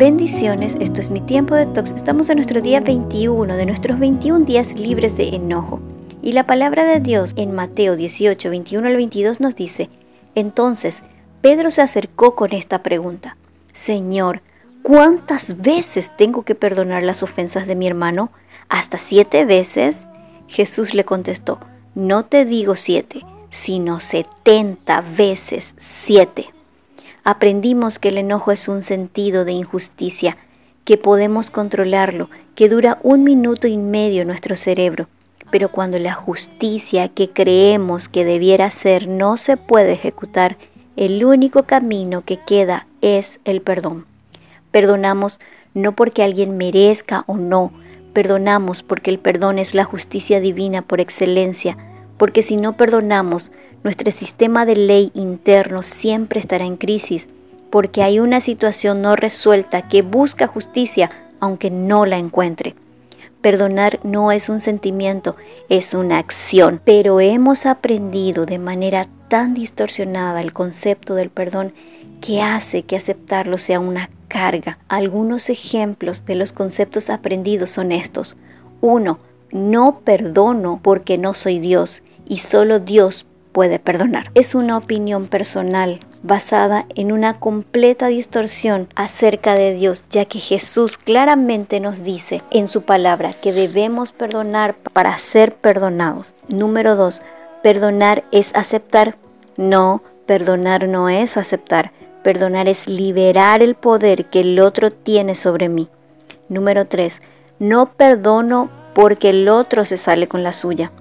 Bendiciones, esto es mi tiempo de tox. Estamos en nuestro día 21 de nuestros 21 días libres de enojo. Y la palabra de Dios en Mateo 18, 21 al 22 nos dice, entonces Pedro se acercó con esta pregunta, Señor, ¿cuántas veces tengo que perdonar las ofensas de mi hermano? ¿Hasta siete veces? Jesús le contestó, no te digo siete, sino setenta veces siete. Aprendimos que el enojo es un sentido de injusticia, que podemos controlarlo, que dura un minuto y medio nuestro cerebro. Pero cuando la justicia que creemos que debiera ser no se puede ejecutar, el único camino que queda es el perdón. Perdonamos no porque alguien merezca o no, perdonamos porque el perdón es la justicia divina por excelencia, porque si no perdonamos, nuestro sistema de ley interno siempre estará en crisis, porque hay una situación no resuelta que busca justicia aunque no la encuentre. Perdonar no es un sentimiento, es una acción, pero hemos aprendido de manera tan distorsionada el concepto del perdón que hace que aceptarlo sea una carga. Algunos ejemplos de los conceptos aprendidos son estos. Uno, no perdono porque no soy Dios y solo Dios puede perdonar. Es una opinión personal basada en una completa distorsión acerca de Dios, ya que Jesús claramente nos dice en su palabra que debemos perdonar para ser perdonados. Número 2. Perdonar es aceptar. No, perdonar no es aceptar. Perdonar es liberar el poder que el otro tiene sobre mí. Número 3. No perdono porque el otro se sale con la suya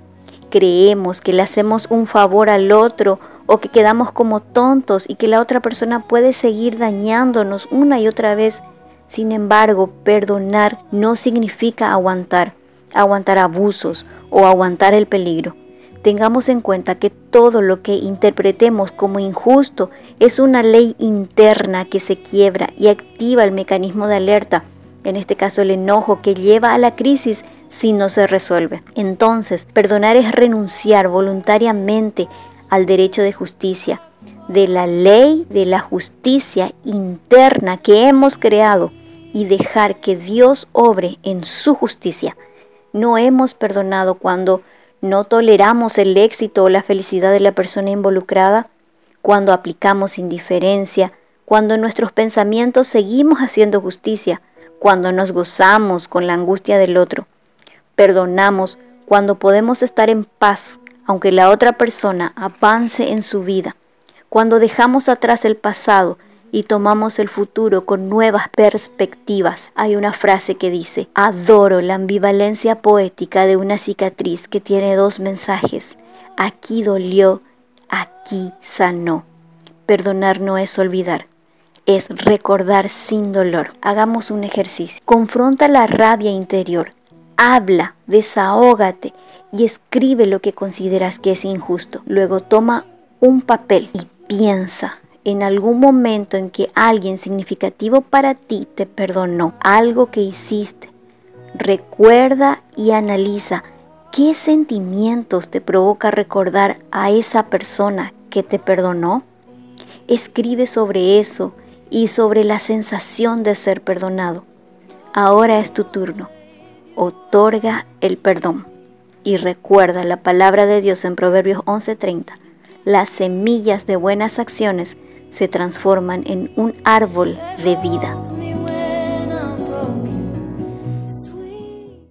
creemos que le hacemos un favor al otro o que quedamos como tontos y que la otra persona puede seguir dañándonos una y otra vez. Sin embargo, perdonar no significa aguantar, aguantar abusos o aguantar el peligro. Tengamos en cuenta que todo lo que interpretemos como injusto es una ley interna que se quiebra y activa el mecanismo de alerta, en este caso el enojo que lleva a la crisis si no se resuelve. Entonces, perdonar es renunciar voluntariamente al derecho de justicia, de la ley de la justicia interna que hemos creado y dejar que Dios obre en su justicia. No hemos perdonado cuando no toleramos el éxito o la felicidad de la persona involucrada, cuando aplicamos indiferencia, cuando en nuestros pensamientos seguimos haciendo justicia, cuando nos gozamos con la angustia del otro perdonamos cuando podemos estar en paz, aunque la otra persona avance en su vida, cuando dejamos atrás el pasado y tomamos el futuro con nuevas perspectivas. Hay una frase que dice, adoro la ambivalencia poética de una cicatriz que tiene dos mensajes. Aquí dolió, aquí sanó. Perdonar no es olvidar, es recordar sin dolor. Hagamos un ejercicio. Confronta la rabia interior habla, desahógate y escribe lo que consideras que es injusto. Luego toma un papel y piensa en algún momento en que alguien significativo para ti te perdonó, algo que hiciste. Recuerda y analiza qué sentimientos te provoca recordar a esa persona que te perdonó. Escribe sobre eso y sobre la sensación de ser perdonado. Ahora es tu turno otorga el perdón. Y recuerda la palabra de Dios en Proverbios 11:30. Las semillas de buenas acciones se transforman en un árbol de vida.